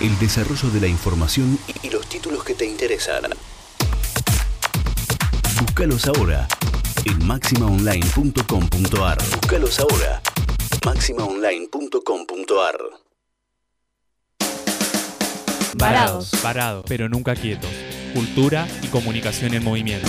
el desarrollo de la información y los títulos que te interesan. Búscalos ahora en maximaonline.com.ar. Búscalos ahora. maximaonline.com.ar. Varados. Parados, pero nunca quietos. Cultura y comunicación en movimiento.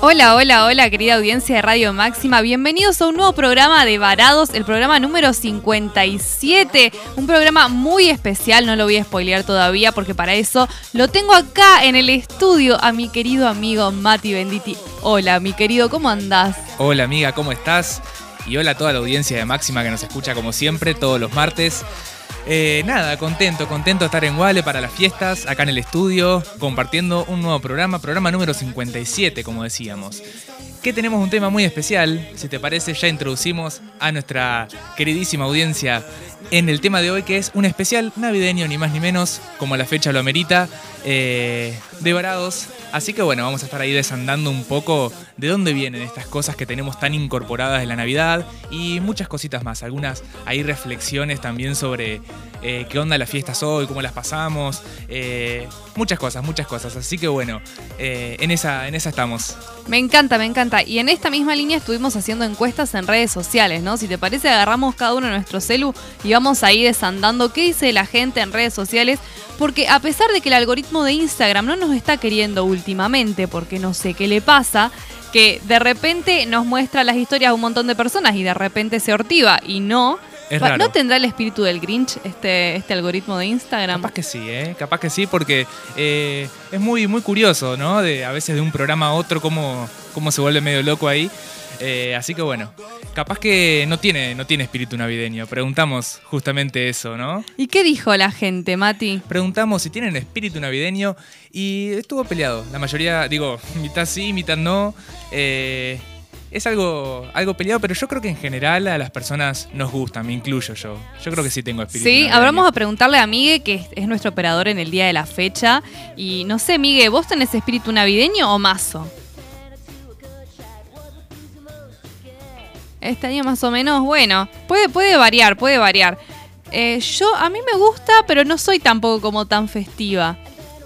Hola, hola, hola, querida audiencia de Radio Máxima. Bienvenidos a un nuevo programa de Varados, el programa número 57. Un programa muy especial, no lo voy a spoilear todavía porque para eso lo tengo acá en el estudio a mi querido amigo Mati Benditi. Hola, mi querido, ¿cómo andás? Hola amiga, ¿cómo estás? Y hola a toda la audiencia de Máxima que nos escucha como siempre todos los martes. Eh, nada, contento, contento de estar en Wale para las fiestas, acá en el estudio, compartiendo un nuevo programa, programa número 57, como decíamos. Que tenemos un tema muy especial, si te parece, ya introducimos a nuestra queridísima audiencia en el tema de hoy, que es un especial navideño, ni más ni menos, como la fecha lo amerita, eh, de Varados. Así que bueno, vamos a estar ahí desandando un poco de dónde vienen estas cosas que tenemos tan incorporadas en la Navidad y muchas cositas más. Algunas hay reflexiones también sobre eh, qué onda las fiestas hoy, cómo las pasamos. eh, muchas cosas, muchas cosas. Así que bueno, eh, en, esa, en esa estamos. Me encanta, me encanta. Y en esta misma línea estuvimos haciendo encuestas en redes sociales, ¿no? Si te parece, agarramos cada uno nuestro celu y vamos ahí desandando qué dice la gente en redes sociales. Porque a pesar de que el algoritmo de Instagram no nos está queriendo últimamente, porque no sé qué le pasa, que de repente nos muestra las historias de un montón de personas y de repente se ortiva y no. Es Va- raro. ¿No tendrá el espíritu del Grinch este, este algoritmo de Instagram? Capaz que sí, ¿eh? Capaz que sí, porque eh, es muy, muy curioso, ¿no? De, a veces de un programa a otro, cómo, cómo se vuelve medio loco ahí. Eh, así que bueno, capaz que no tiene, no tiene espíritu navideño. Preguntamos justamente eso, ¿no? ¿Y qué dijo la gente, Mati? Preguntamos si tienen espíritu navideño y estuvo peleado. La mayoría, digo, mitad sí, mitad no. Eh, es algo, algo peleado, pero yo creo que en general a las personas nos gusta, me incluyo yo. Yo creo que sí tengo espíritu Sí, navideño. vamos a preguntarle a Migue, que es, es nuestro operador en el día de la fecha. Y no sé, Migue, ¿vos tenés espíritu navideño o mazo? Este año más o menos, bueno, puede, puede variar, puede variar. Eh, yo, a mí me gusta, pero no soy tampoco como tan festiva.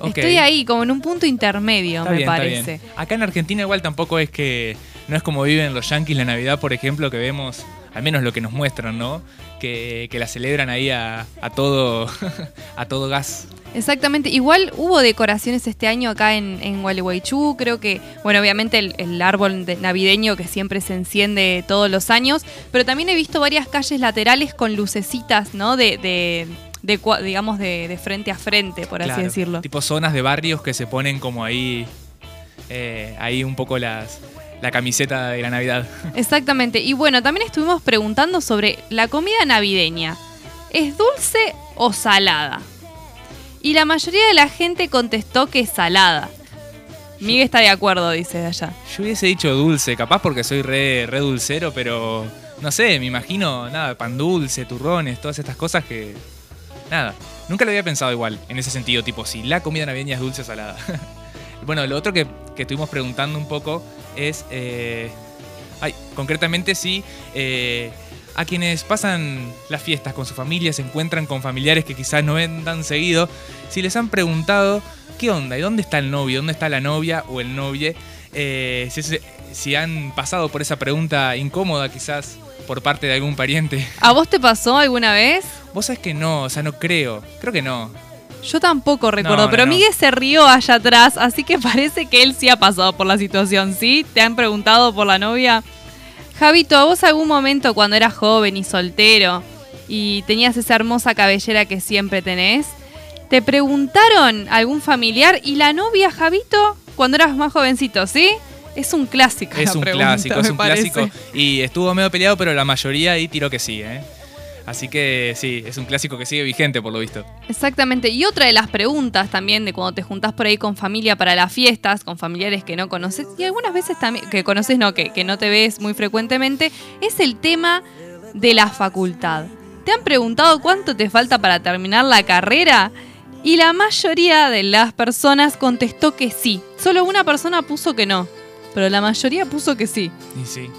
Estoy ahí, como en un punto intermedio, Está me bien, parece. Acá en Argentina igual tampoco es que no es como viven los yanquis la Navidad, por ejemplo, que vemos, al menos lo que nos muestran, ¿no? Que, que la celebran ahí a, a todo a todo gas. Exactamente, igual hubo decoraciones este año acá en, en Gualeguaychú, creo que, bueno, obviamente el, el árbol de- navideño que siempre se enciende todos los años, pero también he visto varias calles laterales con lucecitas, ¿no? De, de, digamos, de, de frente a frente, por así decirlo. Tipo zonas de barrios que se ponen como ahí eh, ahí un poco las la camiseta de la Navidad. Exactamente, y bueno, también estuvimos preguntando sobre la comida navideña. ¿Es dulce o salada? Y la mayoría de la gente contestó que es salada. Miguel está de acuerdo, dice de allá. Yo hubiese dicho dulce, capaz porque soy re, re dulcero, pero no sé, me imagino, nada, pan dulce, turrones, todas estas cosas que. Nada, nunca lo había pensado igual, en ese sentido, tipo, si la comida navideña es dulce o salada. bueno, lo otro que, que estuvimos preguntando un poco es. eh, ay, concretamente si. eh, a quienes pasan las fiestas con su familia, se encuentran con familiares que quizás no ven tan seguido, si les han preguntado qué onda y dónde está el novio, dónde está la novia o el novie, eh, si, si han pasado por esa pregunta incómoda quizás por parte de algún pariente. ¿A vos te pasó alguna vez? Vos sabés que no, o sea, no creo, creo que no. Yo tampoco recuerdo, no, pero no. Miguel se rió allá atrás, así que parece que él sí ha pasado por la situación, ¿sí? ¿Te han preguntado por la novia? Javito, ¿a vos algún momento cuando eras joven y soltero y tenías esa hermosa cabellera que siempre tenés, ¿Te preguntaron algún familiar y la novia, Javito, cuando eras más jovencito, sí? Es un clásico. Es la un pregunta, clásico, es un parece. clásico. Y estuvo medio peleado, pero la mayoría ahí tiró que sí, ¿eh? Así que sí, es un clásico que sigue vigente por lo visto. Exactamente. Y otra de las preguntas también de cuando te juntás por ahí con familia para las fiestas, con familiares que no conoces, y algunas veces también, que conoces no, que, que no te ves muy frecuentemente, es el tema de la facultad. ¿Te han preguntado cuánto te falta para terminar la carrera? Y la mayoría de las personas contestó que sí. Solo una persona puso que no. Pero la mayoría puso que sí. Y sí.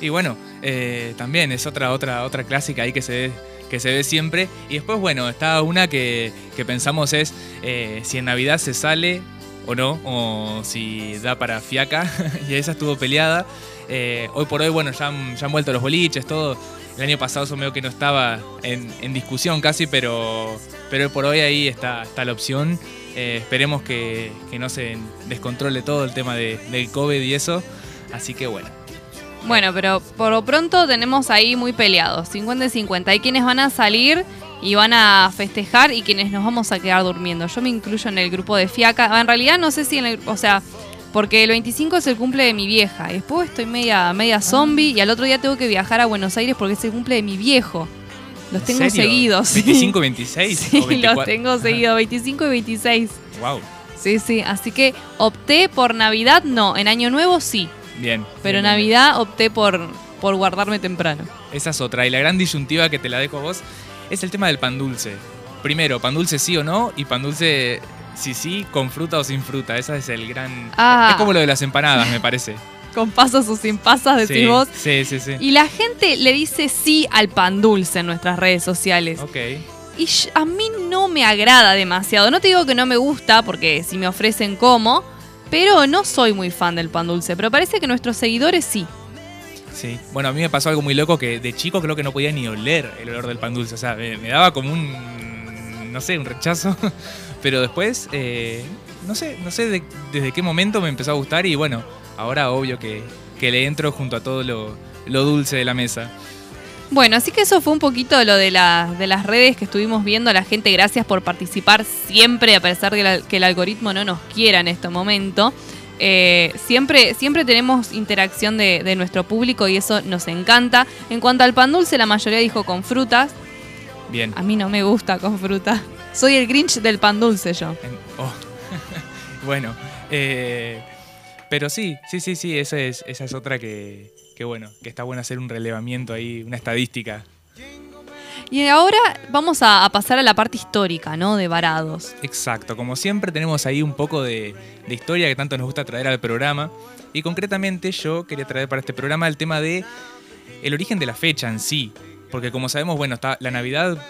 Y bueno, eh, también es otra, otra, otra clásica ahí que se ve, que se ve siempre. Y después, bueno, está una que, que pensamos es eh, si en Navidad se sale o no, o si da para fiaca. y esa estuvo peleada. Eh, hoy por hoy, bueno, ya han, ya han vuelto los boliches, todo. El año pasado eso medio que no estaba en, en discusión casi, pero, pero hoy por hoy ahí está, está la opción. Esperemos que, que no se descontrole todo el tema de- del COVID y eso. Así que bueno. Bueno, pero por lo pronto tenemos ahí muy peleados, 50 y 50. Hay quienes van a salir y van a festejar y quienes nos vamos a quedar durmiendo. Yo me incluyo en el grupo de Fiaca. Ah, En realidad no sé si en el... O sea, porque el 25 es el cumple de mi vieja. Y después estoy media, media zombie y al otro día tengo que viajar a Buenos Aires porque es el cumple de mi viejo. Los ¿En tengo serio? seguidos. sí. 25, 26 Sí, o los 24. tengo seguidos, 25 y 26. Wow. Sí, sí, así que opté por Navidad, no, en Año Nuevo sí, Bien. pero bien, bien, Navidad opté por, por guardarme temprano. Esa es otra. Y la gran disyuntiva que te la dejo a vos es el tema del pan dulce. Primero, pan dulce sí o no, y pan dulce si sí, con fruta o sin fruta. Esa es el gran. Ah. Es como lo de las empanadas, me parece. Con pasas o sin pasas, decís sí, vos. Sí, sí, sí. Y la gente le dice sí al pan dulce en nuestras redes sociales. Ok. Y a mí no me agrada demasiado. No te digo que no me gusta, porque si me ofrecen como, pero no soy muy fan del pan dulce. Pero parece que nuestros seguidores sí. Sí. Bueno, a mí me pasó algo muy loco que de chico creo que no podía ni oler el olor del pan dulce. O sea, me, daba como un. No sé, un rechazo. Pero después, eh, no sé, no sé de- desde qué momento me empezó a gustar y bueno, ahora obvio que, que le entro junto a todo lo, lo dulce de la mesa. Bueno, así que eso fue un poquito lo de, la- de las redes que estuvimos viendo. La gente, gracias por participar siempre, a pesar de la- que el algoritmo no nos quiera en este momento. Eh, siempre, siempre tenemos interacción de, de nuestro público y eso nos encanta. En cuanto al pan dulce, la mayoría dijo con frutas. Bien. A mí no me gusta con fruta. Soy el Grinch del pan dulce yo. En- oh. bueno, eh, pero sí, sí, sí, sí, esa es, esa es otra que, que bueno, que está bueno hacer un relevamiento ahí, una estadística. Y ahora vamos a, pasar a la parte histórica, ¿no? De Varados. Exacto, como siempre tenemos ahí un poco de, de historia que tanto nos gusta traer al programa y concretamente yo quería traer para este programa el tema de el origen de la fecha en sí, porque como sabemos, bueno, está la Navidad,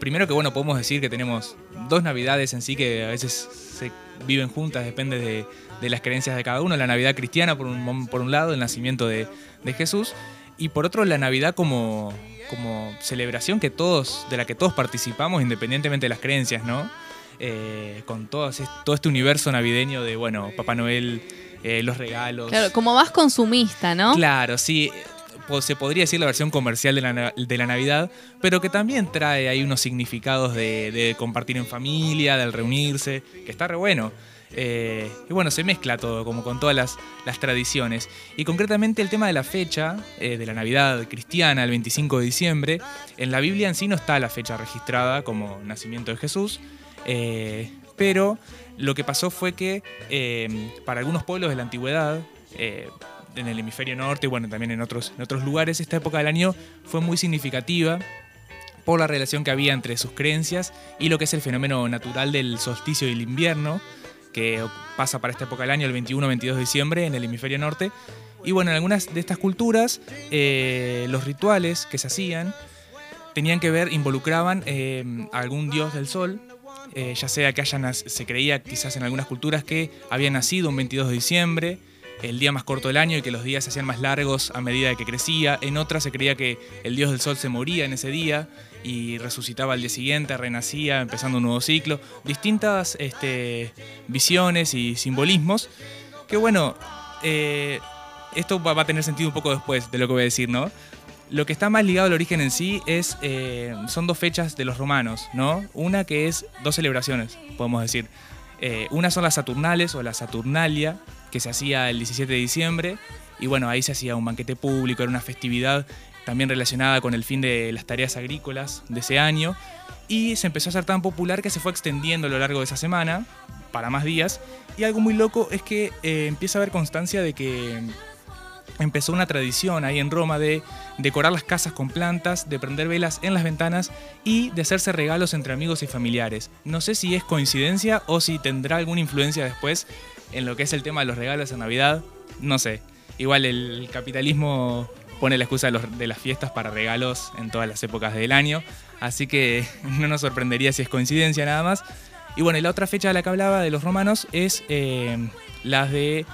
primero que bueno, podemos decir que tenemos dos Navidades en sí que a veces se viven juntas, depende de, de las creencias de cada uno, la Navidad cristiana por un, por un lado, el nacimiento de, de Jesús, y por otro la Navidad como, como celebración que todos, de la que todos participamos independientemente de las creencias, ¿no? Eh, con todo, todo este universo navideño de, bueno, Papá Noel, eh, los regalos. Claro, como más consumista, ¿no? Claro, sí. Se podría decir la versión comercial de la, de la Navidad, pero que también trae ahí unos significados de, de compartir en familia, del reunirse, que está re bueno. Eh, y bueno, se mezcla todo, como con todas las, tradiciones. Y concretamente el tema de la fecha, eh, de la Navidad cristiana, el 25 de diciembre, en la Biblia en sí no está la fecha registrada como nacimiento de Jesús, eh, pero lo que pasó fue que para algunos pueblos de la antigüedad, en el hemisferio norte y bueno, también en otros, en otros lugares, esta época del año fue muy significativa por la relación que había entre sus creencias y lo que es el fenómeno natural del solsticio y el invierno, que pasa para esta época del año, el 21-22 de diciembre, en el hemisferio norte. Y bueno, en algunas de estas culturas, eh, los rituales que se hacían tenían que ver, involucraban eh, a algún dios del sol, eh, ya sea que hayan, se creía quizás en algunas culturas que había nacido un 22 de diciembre, el día más corto del año y que los días se hacían más largos a medida que crecía. En otras se creía que el dios del sol se moría en ese día y resucitaba al día siguiente, renacía, empezando un nuevo ciclo. Distintas este, visiones y simbolismos que bueno, eh, esto va, a tener sentido un poco después de lo que voy a decir, ¿no? lo que está más ligado al origen en sí es, eh, son dos fechas de los romanos, ¿no? Una que es dos celebraciones, podemos decir. Eh, una son las Saturnales o la Saturnalia, que se hacía el 17 de diciembre, y bueno, ahí se hacía un banquete público, era una festividad también relacionada con el fin de las tareas agrícolas de ese año, y se empezó a ser tan popular que se fue extendiendo a lo largo de esa semana, para más días, y algo muy loco es que eh, empieza a haber constancia de que empezó una tradición ahí en Roma de decorar las casas con plantas, de prender velas en las ventanas y de hacerse regalos entre amigos y familiares. No sé si es coincidencia o si tendrá alguna influencia después en lo que es el tema de los regalos en Navidad, no sé. Igual el capitalismo pone la excusa de, las fiestas para regalos en todas las épocas del año, así que no nos sorprendería si es coincidencia nada más. Y bueno, la otra fecha de la que hablaba de los romanos es eh, las de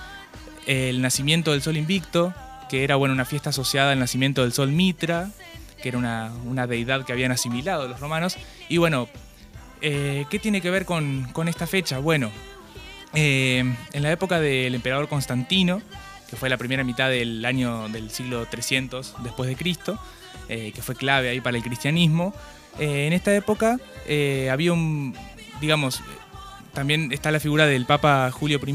el nacimiento del sol invicto, que era bueno, una fiesta asociada al nacimiento del sol Mitra, que era una, deidad que habían asimilado los romanos. Y bueno, eh, ¿qué tiene que ver con, esta fecha? Bueno, eh, en la época del emperador Constantino, que fue la primera mitad del año del siglo 300 después de Cristo, eh, que fue clave ahí para el cristianismo, en esta época había un, digamos, también está la figura del Papa Julio I,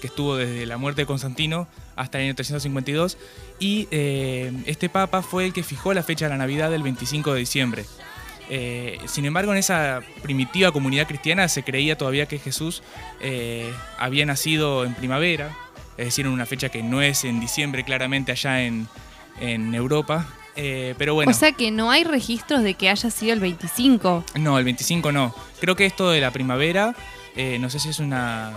que estuvo desde la muerte de Constantino hasta el año 352, y eh, este papa fue el que fijó la fecha de la Navidad del 25 de diciembre. Eh, sin embargo, en esa primitiva comunidad cristiana se creía todavía que Jesús eh, había nacido en primavera, es decir, en una fecha que no es en diciembre claramente allá en, en Europa. pero bueno. O sea que no hay registros de que haya sido el 25. No, el 25 no. Creo que esto de la primavera, no sé si es una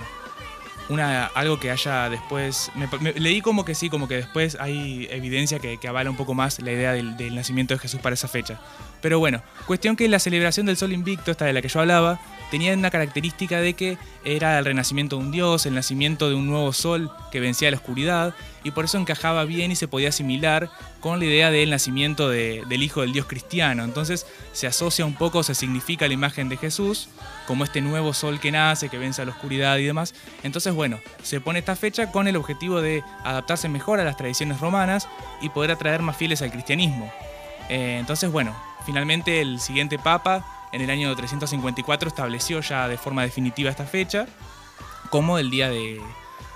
una, algo que haya después. leí como que sí, como que después hay evidencia que, avala un poco más la idea del, del, nacimiento de Jesús para esa fecha. Pero bueno, cuestión que la celebración del Sol Invicto, esta de la que yo hablaba, tenía una característica de que era el renacimiento de un dios, el nacimiento de un nuevo sol que vencía la oscuridad, y por eso encajaba bien y se podía asimilar con la idea del nacimiento del hijo del dios cristiano. Entonces se asocia un poco, se significa la imagen de Jesús como este nuevo sol que nace, que vence a la oscuridad y demás. Entonces, bueno, se pone esta fecha con el objetivo de adaptarse mejor a las tradiciones romanas y poder atraer más fieles al cristianismo. Eh, entonces, bueno, finalmente el siguiente papa en el año 354 estableció ya de forma definitiva esta fecha como el día de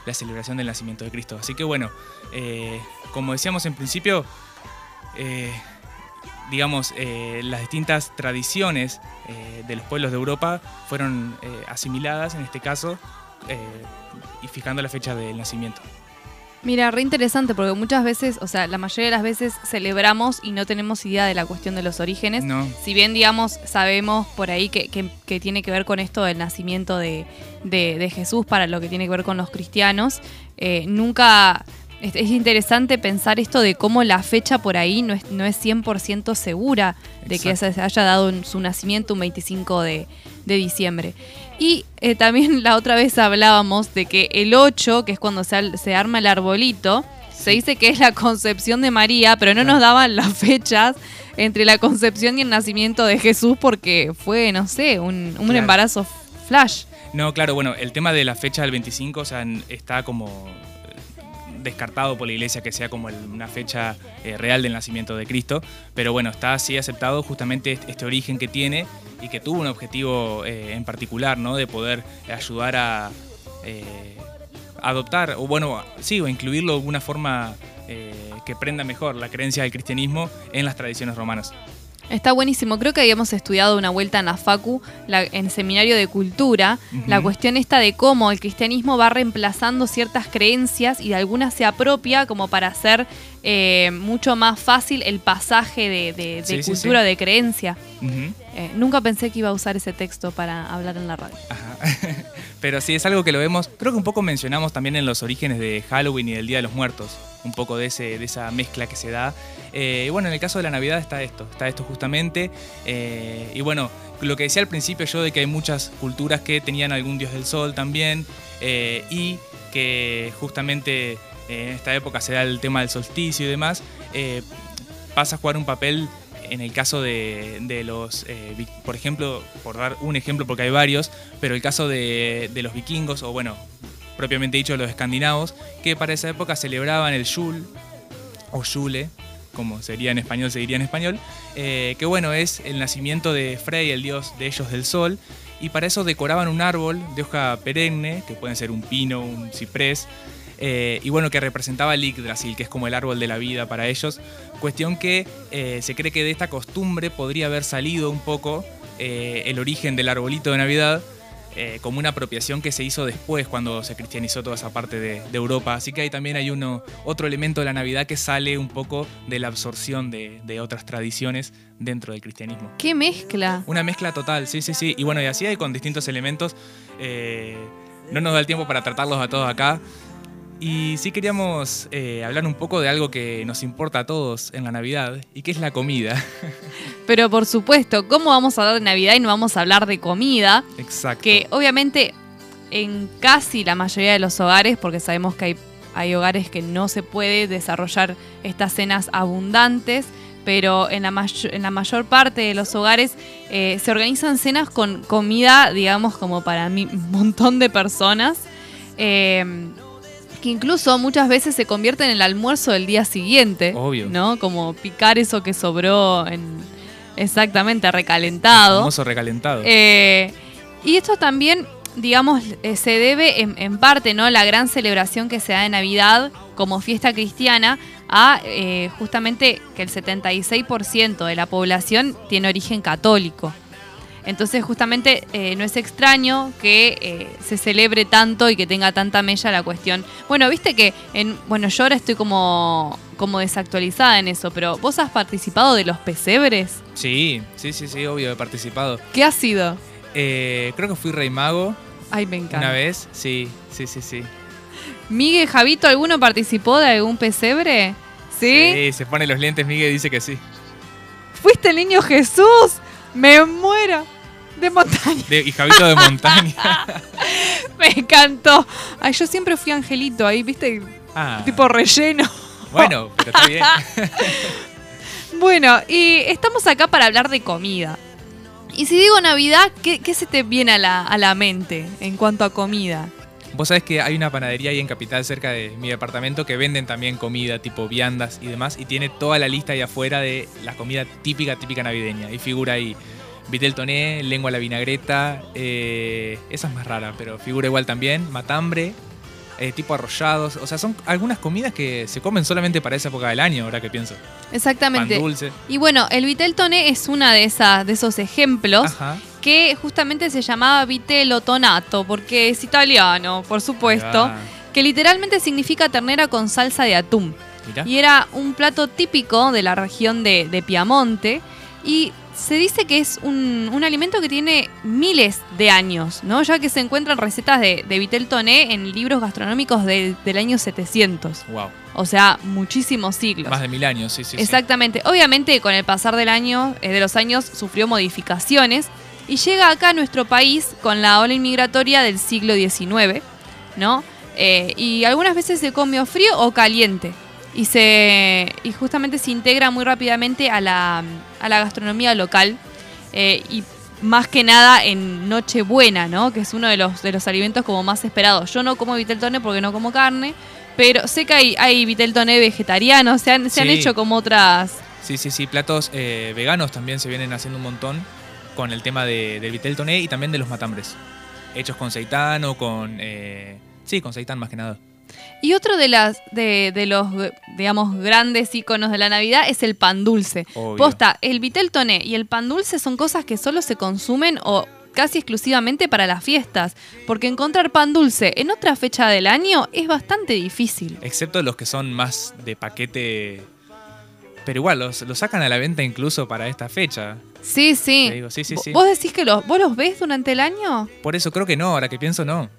la celebración del nacimiento de Cristo. Así que bueno, eh, como decíamos en principio, eh, digamos, eh, las distintas tradiciones de los pueblos de Europa fueron asimiladas en este caso y fijando la fecha del nacimiento. Mira, re interesante porque muchas veces, o sea, la mayoría de las veces celebramos y no tenemos idea de la cuestión de los orígenes. No. Si bien, digamos, sabemos por ahí que, tiene que ver con esto del nacimiento de, Jesús para lo que tiene que ver con los cristianos, eh, nunca... Es, interesante pensar esto de cómo la fecha por ahí no es, no es 100% segura de que se haya dado su nacimiento un 25 de, de diciembre. Y eh, también la otra vez hablábamos de que el 8, que es cuando se, se arma el arbolito, se dice que es la concepción de María, pero no nos daban las fechas entre la concepción y el nacimiento de Jesús porque fue, no sé, un, embarazo flash. No, claro, bueno, el tema de la fecha del 25, o sea, está como descartado por la iglesia que sea como una fecha eh, real del nacimiento de Cristo, pero bueno, está así aceptado justamente este origen que tiene y que tuvo un objetivo eh, en particular, ¿no? De poder ayudar a eh, adoptar, o bueno, sí, o incluirlo de alguna forma que prenda mejor la creencia del cristianismo en las tradiciones romanas. Está buenísimo. Creo que habíamos estudiado una vuelta en la Facu, en seminario de cultura, la cuestión esta de cómo el cristianismo va reemplazando ciertas creencias y de algunas se apropia como para hacer eh, mucho más fácil el pasaje de, cultura, de creencia. Eh, nunca pensé que iba a usar ese texto para hablar en la radio. Pero sí, es algo que lo vemos, creo que un poco mencionamos también en los orígenes de Halloween y del Día de los Muertos, un poco de, ese, de esa mezcla que se da. Eh, y bueno, en el caso de la Navidad está esto, está esto justamente. y bueno, lo que decía al principio yo de que hay muchas culturas que tenían algún dios del sol también y que justamente en esta época se da el tema del solsticio y demás, eh, pasa a jugar un papel en el caso de, los, eh, por ejemplo, por dar un ejemplo porque hay varios, pero el caso de, los vikingos, o bueno, propiamente dicho los escandinavos, que para esa época celebraban el Yule, o Yule, como sería en español, se diría en español, eh, que bueno, es el nacimiento de Frey, el dios de ellos del sol, y para eso decoraban un árbol de hoja perenne, que pueden ser un pino, un ciprés, eh, y bueno, que representaba el Yggdrasil, que es como el árbol de la vida para ellos. Cuestión que eh, se cree que de esta costumbre podría haber salido un poco el origen del arbolito de Navidad, como una apropiación que se hizo después cuando se cristianizó toda esa parte de, Europa. Así que ahí también hay uno, otro elemento de la Navidad que sale un poco de la absorción de, de otras tradiciones dentro del cristianismo. ¡Qué mezcla! Una mezcla total, sí, sí, sí. Y bueno, y así hay con distintos elementos. no nos da el tiempo para tratarlos a todos acá. Y sí queríamos eh, hablar un poco de algo que nos importa a todos en la Navidad, y que es la comida. Pero por supuesto, ¿cómo vamos a hablar de Navidad y no vamos a hablar de comida? Exacto. Que obviamente en casi la mayoría de los hogares, porque sabemos que hay, hay hogares que no se puede desarrollar estas cenas abundantes, pero en la, en la mayor parte de los hogares eh, se organizan cenas con comida, digamos, como para un montón de personas. Eh, que incluso muchas veces se convierte en el almuerzo del día siguiente. Obvio. ¿No? Como picar eso que sobró en. Exactamente, recalentado. El famoso recalentado. Eh, y esto también, digamos, eh, se debe en, parte, ¿no? La gran celebración que se da de Navidad como fiesta cristiana a eh, justamente que el 76% de la población tiene origen católico. Entonces justamente eh, no es extraño que eh, se celebre tanto y que tenga tanta mella la cuestión. Bueno, viste que en, bueno, yo ahora estoy como, como desactualizada en eso, pero ¿vos has participado de los pesebres? Sí, sí, sí, sí, obvio, he participado. ¿Qué ha sido? Eh, creo que fui rey mago. Ay, me encanta. Una vez, sí, sí, sí, sí. Miguel, Javito, ¿alguno participó de algún pesebre? ¿Sí? Sí, se pone los lentes, Miguel dice que sí. ¿Fuiste el niño Jesús? Me muero. De montaña. y Javito de montaña. Me encantó. Ay, yo siempre fui angelito ahí, ¿viste? Ah. Tipo relleno. Bueno, pero está bien. bueno, y estamos acá para hablar de comida. Y si digo Navidad, ¿qué, se te viene a la, a la mente en cuanto a comida? Vos sabés que hay una panadería ahí en Capital cerca de mi departamento que venden también comida tipo viandas y demás y tiene toda la lista ahí afuera de la comida típica, típica navideña. Y figura ahí Vitel toné, lengua a la vinagreta, eh, esa es más rara, pero figura igual también, matambre, eh, tipo arrollados, o sea, son algunas comidas que se comen solamente para esa época del año, ahora que pienso. Exactamente. Pan dulce. Y bueno, el vitel toné es una de esas de esos ejemplos que justamente se llamaba vitello tonato porque es italiano, por supuesto, que literalmente significa ternera con salsa de atún. Y era un plato típico de la región de, de Piamonte y se dice que es un, alimento que tiene miles de años, ¿no? Ya que se encuentran recetas de, de Vitel Toné en libros gastronómicos del año 700. Wow. O sea, muchísimos siglos. Más de mil años, sí, sí. Exactamente. Obviamente, con el pasar del año, eh, de los años, sufrió modificaciones y llega acá a nuestro país con la ola inmigratoria del siglo XIX, ¿no? Eh, y algunas veces se come frío o caliente y, se, y justamente se integra muy rápidamente a la, a la gastronomía local eh, y más que nada en Nochebuena, ¿no? que es uno de los, de los alimentos como más esperados. Yo no como viteltoné porque no como carne, pero sé que hay, hay viteltoné vegetarianos, se han, se han hecho como otras... Sí, sí, sí, platos eh, veganos también se vienen haciendo un montón con el tema de, del vitel toné y también de los matambres, hechos con seitán o con... Eh, sí, con seitán más que nada. Y otro de, las, de, los, digamos, grandes iconos de la Navidad es el pan dulce. Posta, el vitel toné y el pan dulce son cosas que solo se consumen o casi exclusivamente para las fiestas, porque encontrar pan dulce en otra fecha del año es bastante difícil. Excepto los que son más de paquete, pero igual los, sacan a la venta incluso para esta fecha. Sí, sí. sí, sí, sí. ¿Vos decís que los, vos los ves durante el año? Por eso creo que no, ahora que pienso no.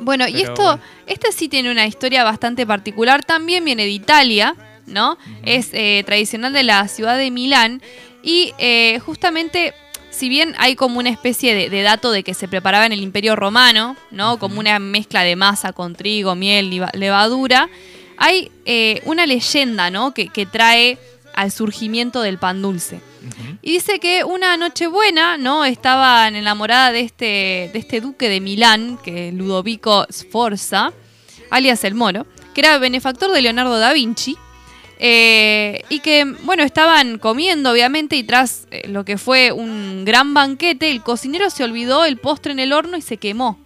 Bueno, y esto, este sí tiene una historia bastante particular. También viene de Italia, ¿no? Es eh, tradicional de la ciudad de Milán. Y eh, justamente, si bien hay como una especie de, dato de que se preparaba en el Imperio Romano, ¿no? Como una mezcla de masa con trigo, miel, levadura, hay eh, una leyenda, ¿no? Que, que trae al surgimiento del pan dulce. Y dice que una noche buena, ¿no? Estaban enamorada de este, de este duque de Milán, que es Ludovico Sforza, alias el Moro, que era benefactor de Leonardo da Vinci. Eh, y que, bueno, estaban comiendo, obviamente, y tras eh, lo que fue un gran banquete, el cocinero se olvidó el postre en el horno y se quemó.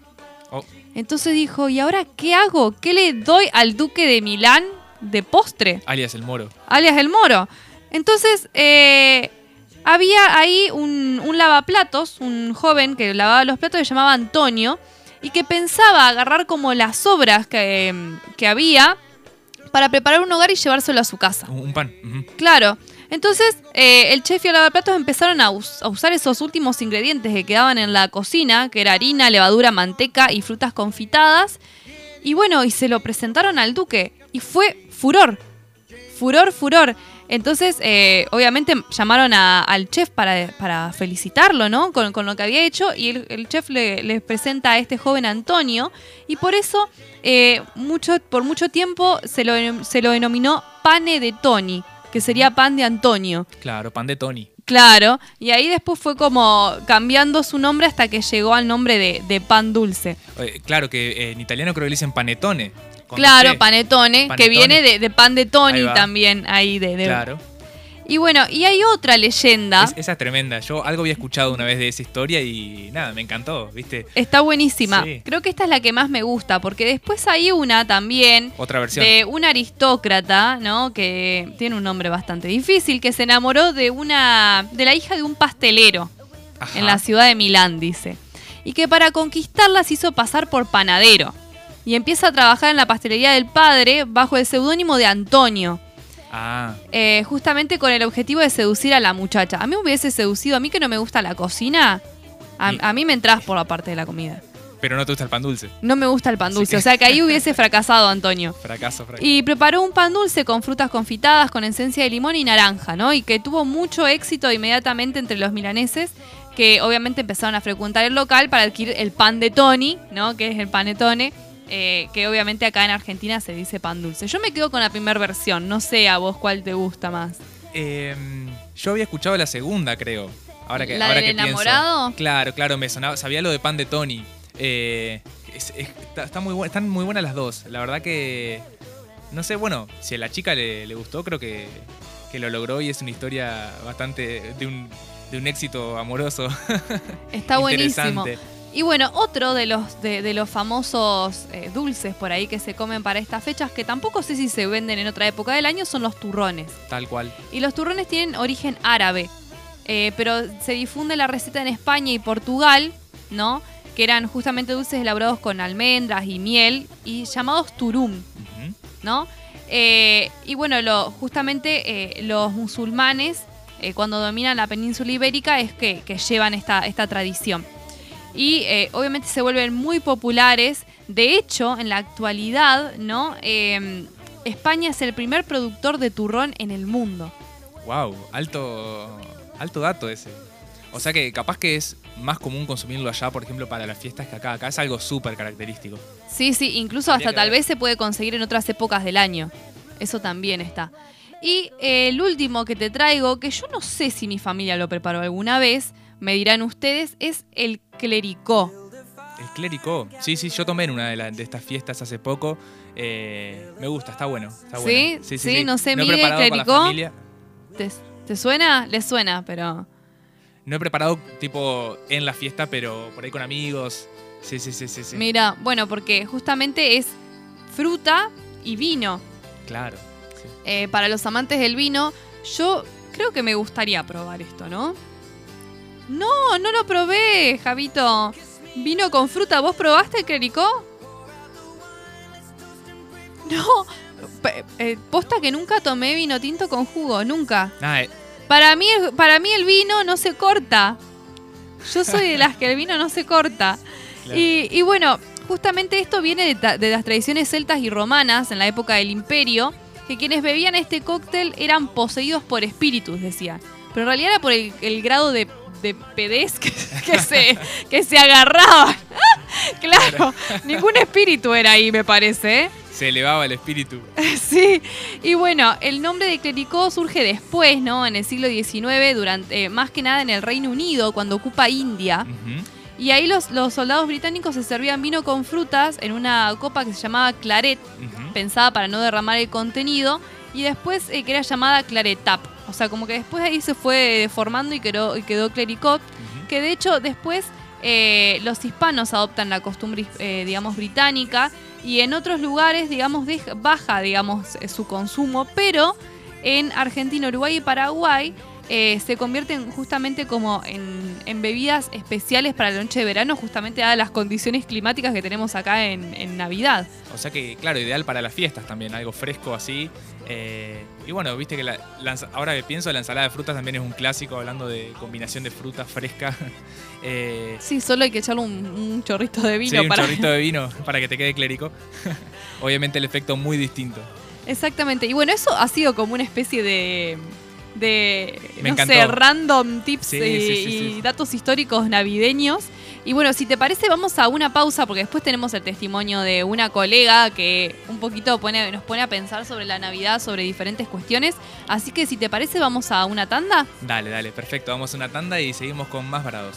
Oh, Entonces dijo, ¿y ahora qué hago? ¿Qué le doy al duque de Milán de postre? alias el moro. alias el moro. Entonces, eh, había ahí un, un lavaplatos, un joven que lavaba los platos, que se llamaba Antonio, y que pensaba agarrar como las sobras que, que había para preparar un hogar y llevárselo a su casa. Un, pan. Claro. Entonces, eh, el chef y el lavaplatos empezaron a, us- a usar esos últimos ingredientes que quedaban en la cocina, que era harina, levadura, manteca y frutas confitadas. Y bueno, y se lo presentaron al duque. Y fue furor. Furor, furor. Entonces, eh, obviamente llamaron a- al chef para, para felicitarlo, ¿no? Con, con lo que había hecho. Y el, el chef le, les presenta a este joven Antonio. Y por eso, eh, mucho, por mucho tiempo, se lo, se lo denominó pane de Tony, que sería pan de Antonio. Claro, pan de Tony. Claro. Y ahí después fue como cambiando su nombre hasta que llegó al nombre de, de pan dulce. Eh, claro que en italiano creo que le dicen panetone. Claro, T. panetone, que viene de, de pan de Tony también, ahí de, de- Claro. Y bueno, y hay otra leyenda. Es- esa es tremenda. Yo algo había escuchado una vez de esa historia y nada, me encantó, ¿viste? Está buenísima. Sí. Creo que esta es la que más me gusta, porque después hay una también Otra versión. de un aristócrata, ¿no? Que tiene un nombre bastante difícil, que se enamoró de una. de la hija de un pastelero Ajá. en la ciudad de Milán, dice. Y que para conquistarla se hizo pasar por panadero. Y empieza a trabajar en la pastelería del padre bajo el seudónimo de Antonio. Ah, eh, justamente con el objetivo de seducir a la muchacha. A mí me hubiese seducido, a mí que no me gusta la cocina, a, mí me entras por la parte de la comida. pero no te gusta el pan dulce. No me gusta el pan dulce, que- o sea que ahí hubiese fracasado Antonio. Fracaso, fracaso. Y preparó un pan dulce con frutas confitadas, con esencia de limón y naranja, ¿no? Y que tuvo mucho éxito inmediatamente entre los milaneses, que obviamente empezaron a frecuentar el local para adquirir el pan de Tony, ¿no? Que es el panetone, eh, que obviamente acá en Argentina se dice pan dulce. Yo me quedo con la primera versión, no sé a vos cuál te gusta más. Em, yo había escuchado la segunda, creo. Ahora que, ¿La ahora del que pienso. enamorado? Claro, claro, me sonaba. Sabía lo de pan de Tony. Eh, es- es- está, está muy están muy buenas las dos. La verdad que. No sé, bueno, si a la chica le, le gustó, creo que, que lo logró y es una historia bastante. de un, de un éxito amoroso. Está buenísimo. Y bueno, otro de los, de, de los famosos eh, dulces por ahí que se comen para estas fechas, que tampoco sé si se venden en otra época del año, son los turrones. Tal cual. Y los turrones tienen origen árabe, eh, pero se difunde la receta en España y Portugal, ¿no? Que eran justamente dulces elaborados con almendras y miel y llamados turum. ¿no? Eh, y bueno, lo, justamente los musulmanes, cuando dominan la península ibérica, es que, que llevan esta, esta tradición. Y eh, obviamente se vuelven muy populares. De hecho, en la actualidad, ¿no? Eh, España es el primer productor de turrón en el mundo. Wow, alto, alto dato ese. O sea que capaz que es más común consumirlo allá, por ejemplo, para las fiestas que acá. Acá es algo súper característico. Sí, sí, incluso hasta tal ver. vez se puede conseguir en otras épocas del año. Eso también está. Y eh, el último que te traigo, que yo no sé si mi familia lo preparó alguna vez, me dirán ustedes, es el clericó. El clérico. Sí, sí, yo tomé en una de, la- de estas fiestas hace poco. Eh, me gusta, está bueno. Está ¿Sí? bueno. Sí, no sé, no mire, clericó. ¿Te, te suena? Le suena, pero... No he preparado tipo en la fiesta, pero por ahí con amigos. Sí, sí, sí, sí. sí. Mira, bueno, porque justamente es fruta y vino. Claro. sí. Eh, para los amantes del vino, yo creo que me gustaría probar esto, ¿no? No, no lo probé, Javito. Vino con fruta. ¿Vos probaste el clericó? No. Eh, posta que nunca tomé vino tinto con jugo, nunca. Nada, eh, Para mí, el- para mí el vino no se corta. Yo soy de las que el vino no se corta. Claro. Y, y bueno, justamente esto viene de, las tradiciones celtas y romanas en la época del imperio, que quienes bebían este cóctel eran poseídos por espíritus, decían. Pero en realidad era por el, el grado de, de pedez que, que se, que se agarraban. claro, ningún espíritu era ahí, me parece, ¿eh? se elevaba el espíritu. Sí, y bueno, el nombre de clericó surge después, ¿no? En el siglo XIX, durante, eh, más que nada en el Reino Unido, cuando ocupa India. Y ahí los, los soldados británicos se servían vino con frutas en una copa que se llamaba claret, pensada para no derramar el contenido. Y después eh, que era llamada Claretap. O sea, como que después ahí se fue deformando y quedó, y quedó Clericot, que de hecho después eh, los hispanos adoptan la costumbre, eh, digamos, británica y en otros lugares, digamos, baja, digamos, eh, su consumo, pero en Argentina, Uruguay y Paraguay eh, se convierten justamente como en, en bebidas especiales para la noche de verano, justamente dadas las condiciones climáticas que tenemos acá en, en Navidad. O sea que, claro, ideal para las fiestas también, algo fresco así. Eh, y bueno, viste que la, la ens- ahora que pienso, la ensalada de frutas también es un clásico, hablando de combinación de fruta fresca. Eh, Sí, solo hay que echarle un, un chorrito de sí, vino un para... chorrito de vino para que te quede clérico. Obviamente el efecto muy distinto. Exactamente. Y bueno, eso ha sido como una especie de. De. Me no sé, random tips Sí, y, sí, sí, y sí. datos históricos navideños. Y bueno, si te parece, vamos a una pausa porque después tenemos el testimonio de una colega que un poquito pone, nos pone a pensar sobre la Navidad, sobre diferentes cuestiones. Así que si te parece, vamos a una tanda. Dale, dale, perfecto. Vamos a una tanda y seguimos con más varados.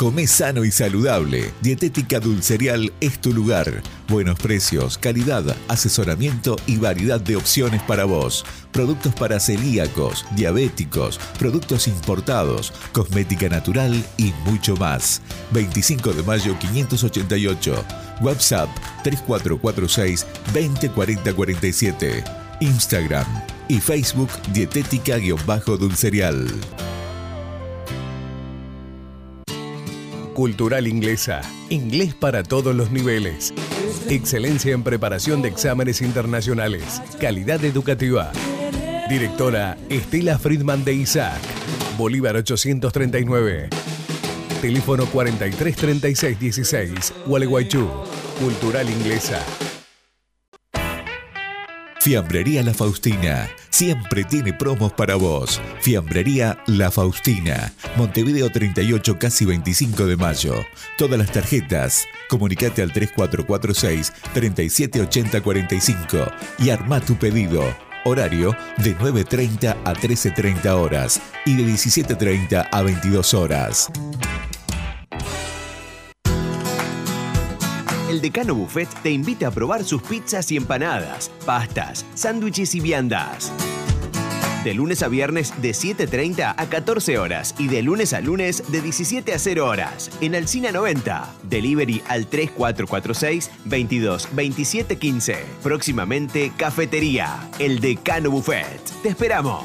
Come sano y saludable. Dietética Dulcerial es tu lugar. Buenos precios, calidad, asesoramiento y variedad de opciones para vos. Productos para celíacos, diabéticos, productos importados, cosmética natural y mucho más. 25 de mayo 588. WhatsApp 3446 204047. Instagram y Facebook Dietética-Dulcerial. Cultural Inglesa. Inglés para todos los niveles. Excelencia en preparación de exámenes internacionales. Calidad educativa. Directora Estela Friedman de Isaac. Bolívar 839. Teléfono 433616. Gualeguaychú. Cultural Inglesa. Fiambrería La Faustina. Siempre tiene promos para vos. Fiambrería La Faustina. Montevideo 38, casi 25 de mayo. Todas las tarjetas. Comunicate al 3446 378045 y arma tu pedido. Horario de 9.30 a 13.30 horas y de 17.30 a 22 horas. El Decano Buffet te invita a probar sus pizzas y empanadas, pastas, sándwiches y viandas. De lunes a viernes de 7.30 a 14 horas y de lunes a lunes de 17 a 0 horas. En Alcina 90. Delivery al 3446 22 27 15. Próximamente Cafetería. El Decano Buffet. Te esperamos.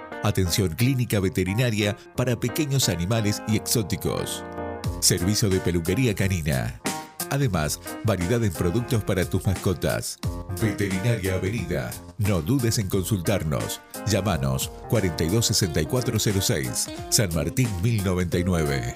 Atención clínica veterinaria para pequeños animales y exóticos. Servicio de peluquería canina. Además, variedad en productos para tus mascotas. Veterinaria Avenida. No dudes en consultarnos. Llámanos 426406, San Martín 1099.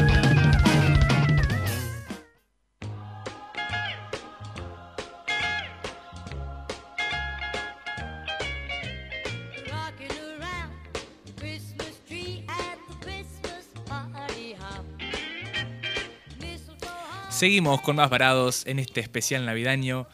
Seguimos con más varados en este especial navideño.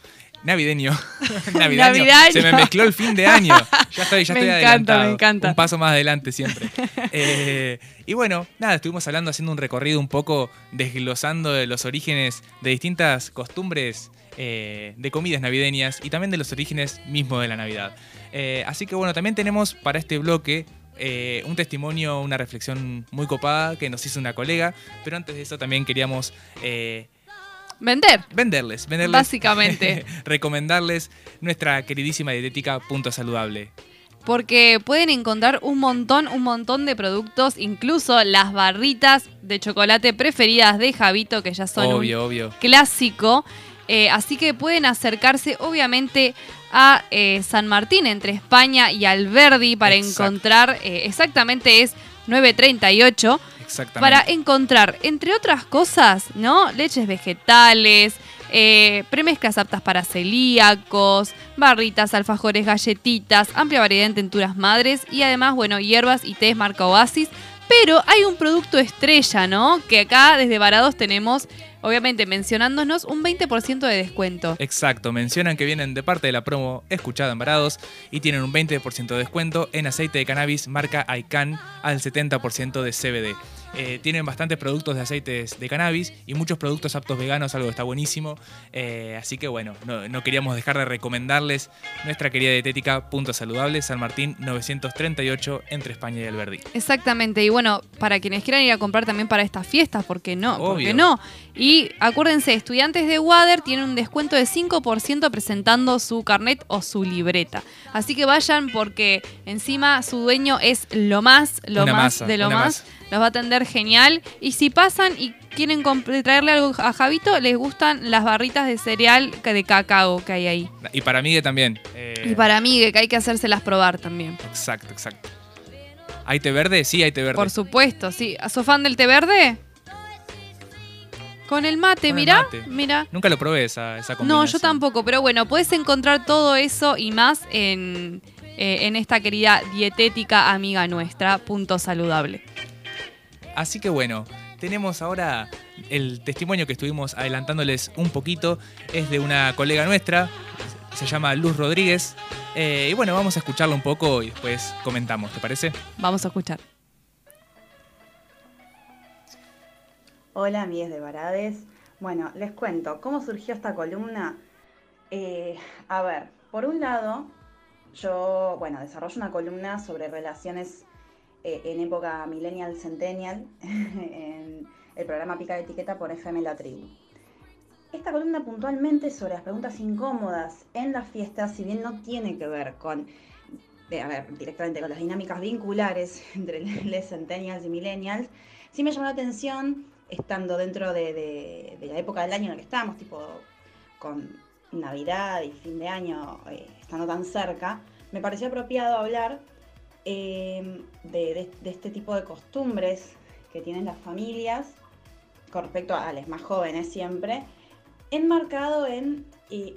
Navideño. navideño. Navideño. Se me mezcló el fin de año. Ya estoy, ya Me estoy encanta, adelantado. me encanta. Un paso más adelante siempre. Eh, y bueno, nada, estuvimos hablando, haciendo un recorrido un poco, desglosando de los orígenes de distintas costumbres eh, de comidas navideñas y también de los orígenes mismos de la Navidad. Eh, así que bueno, también tenemos para este bloque eh, un testimonio, una reflexión muy copada que nos hizo una colega, pero antes de eso también queríamos eh, Vender. venderles, venderles Básicamente. recomendarles nuestra queridísima dietética Punto Saludable. Porque pueden encontrar un montón, un montón de productos, incluso las barritas de chocolate preferidas de Javito, que ya son un Obvio, obvio. clásico. Eh, así que pueden acercarse, obviamente, a eh, San Martín, entre España y Alberdi, para Exacto. encontrar, eh, exactamente es 938, Exactamente. para encontrar, entre otras cosas, ¿no? Leches vegetales, eh, premezclas aptas para celíacos, barritas, alfajores, galletitas, amplia variedad en tenturas madres y además, bueno, hierbas y tés marca Oasis. Pero hay un producto estrella, ¿no? Que acá desde Varados tenemos, obviamente mencionándonos, un 20% de descuento. Exacto, mencionan que vienen de parte de la promo escuchada en Varados y tienen un 20% de descuento en aceite de cannabis marca ICANN al 70% de CBD. Eh, tienen bastantes productos de aceites de cannabis y muchos productos aptos veganos, algo que está buenísimo. Eh, así que bueno, no, no queríamos dejar de recomendarles nuestra querida dietética Punto Saludable, San Martín 938 entre España y Alberdi. Exactamente, y bueno, para quienes quieran ir a comprar también para estas fiestas, ¿por qué no? ¿Por qué Obvio. no? Y acuérdense, estudiantes de Water tienen un descuento de 5% presentando su carnet o su libreta. Así que vayan porque encima su dueño es lo más, lo Una más masa, de lo más. masa. Los va a atender genial. Y si pasan y quieren traerle algo a Javito, les gustan las barritas de cereal de cacao que hay ahí. Y para Migue también. eh, Y para mí, que hay que hacérselas probar también. Exacto, exacto. ¿Hay té verde? Sí, hay té verde. Por supuesto, sí. ¿Sos fan del té verde? Con el mate, Con el mira, mate. mira. Nunca lo probé esa, esa No, combinación. yo tampoco, pero bueno, puedes encontrar todo eso y más en, eh, en esta querida dietética amiga nuestra, punto saludable. Así que bueno, tenemos ahora el testimonio que estuvimos adelantándoles un poquito. Es de una colega nuestra, se llama Luz Rodríguez. Eh, y bueno, vamos a escucharla un poco y después comentamos, ¿te parece? Vamos a escuchar. Hola, amigues de Varades. Bueno, les cuento, ¿cómo surgió esta columna? Eh, a ver, por un lado, yo, bueno, desarrollo una columna sobre relaciones eh, en época millennial centennial en el programa Pica de Etiqueta por FM La Tribu. Esta columna puntualmente sobre las preguntas incómodas en las fiestas, si bien no tiene que ver con, ver, directamente con las dinámicas vinculares entre les centennials y millennials, sí me llamó la atención estando dentro de, de- de la época del año en la que estamos, tipo con Navidad y fin de año eh, estando tan cerca, me pareció apropiado hablar eh, de, de- de este tipo de costumbres que tienen las familias con respecto a los más jóvenes siempre, enmarcado en eh,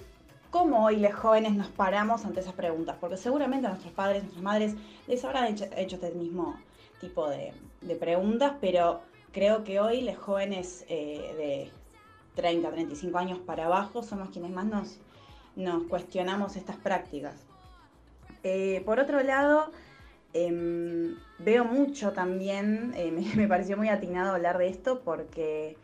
cómo hoy los jóvenes nos paramos ante esas preguntas, porque seguramente a nuestros padres, nuestras madres les habrán hecho, hecho este mismo tipo de, preguntas, pero creo que hoy los jóvenes eh, de 30, 35 años para abajo somos quienes más nos, nos cuestionamos estas prácticas. Eh, por otro lado, em, veo mucho también, eh, me, pareció muy atinado hablar de esto porque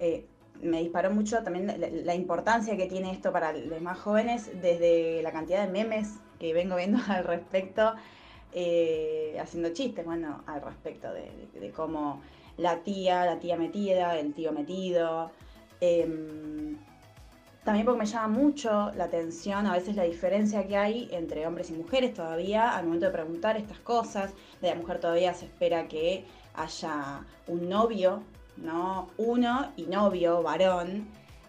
eh, me disparó mucho también la, importancia que tiene esto para los más jóvenes desde la cantidad de memes que vengo viendo al respecto, eh, haciendo chistes, bueno, al respecto de cómo la tía, la tía metida, el tío metido, em, También porque me llama mucho la atención a veces la diferencia que hay entre hombres y mujeres todavía al momento de preguntar estas cosas. De la mujer todavía se espera que haya un novio, ¿no? Uno y novio, varón,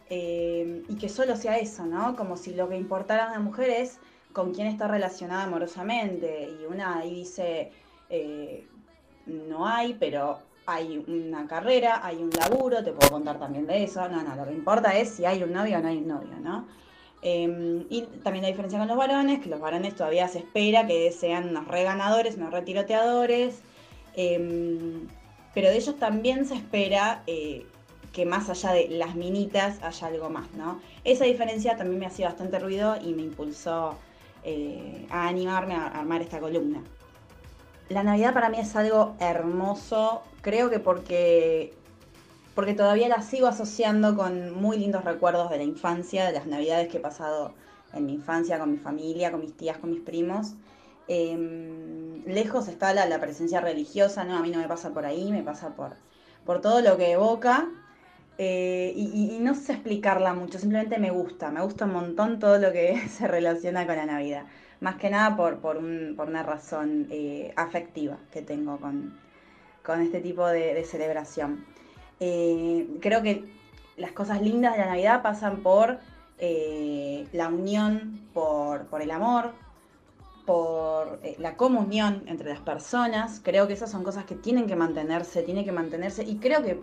eh, y que solo sea eso, ¿no? Como si lo que importara a una mujer es con quién está relacionada amorosamente. Y una ahí dice, eh, no hay, pero hay una carrera, hay un laburo, te puedo contar también de eso. No, no, lo que importa es si hay un novio o no hay un novio, ¿no? Em, y también la diferencia con los varones, que los varones todavía se espera que sean unos reganadores, unos retiroteadores, em, pero de ellos también se espera eh, que más allá de las minitas haya algo más, ¿no? Esa diferencia también me hacía bastante ruido y me impulsó eh, a animarme a armar esta columna. La Navidad para mí es algo hermoso, creo que porque, porque todavía la sigo asociando con muy lindos recuerdos de la infancia, de las Navidades que he pasado en mi infancia con mi familia, con mis tías, con mis primos. Em, lejos está la, presencia religiosa, ¿no? A mí no me pasa por ahí, me pasa por, por todo lo que evoca. Eh, y, no sé explicarla mucho, simplemente me gusta, me gusta un montón todo lo que se relaciona con la Navidad más que nada por, por, una razón eh, afectiva que tengo con, este tipo de, celebración. Eh, creo que las cosas lindas de la Navidad pasan por eh, la unión, por, el amor, por la comunión entre las personas. Creo que esas son cosas que tienen que mantenerse, tiene que mantenerse y creo que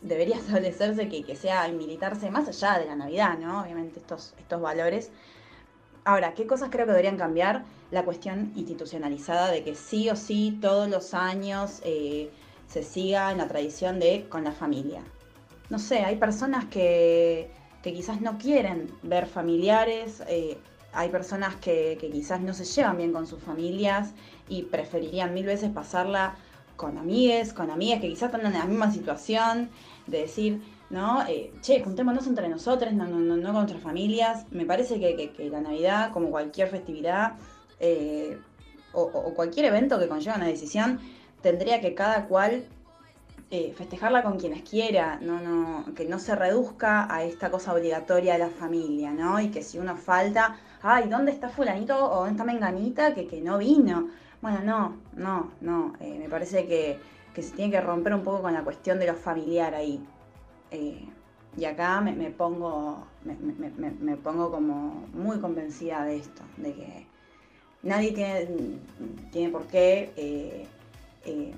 debería establecerse que, que sea militarse más allá de la Navidad, ¿no? Obviamente estos, estos valores Ahora, ¿qué cosas creo que deberían cambiar? La cuestión institucionalizada de que sí o sí todos los años eh, se siga en la tradición de con la familia. No sé, hay personas que, quizás no quieren ver familiares, eh, hay personas que, que, quizás no se llevan bien con sus familias y preferirían mil veces pasarla con amigues, con amigas que quizás están en la misma situación, de decir, ¿no? Eh, che, juntémonos entre nosotros, no, no, no, nuestras familias. Me parece que, la Navidad, como cualquier festividad eh, o, cualquier evento que conlleva una decisión, tendría que cada cual eh, festejarla con quienes quiera, no, no, que no se reduzca a esta cosa obligatoria de la familia, ¿no? Y que si uno falta, ay, ¿dónde está fulanito o dónde está menganita que, que no vino? Bueno, no, no, no, me parece que, que se tiene que romper un poco con la cuestión de lo familiar ahí. Eh, y acá me, pongo, me, pongo como muy convencida de esto, de que nadie tiene, tiene por qué eh, eh,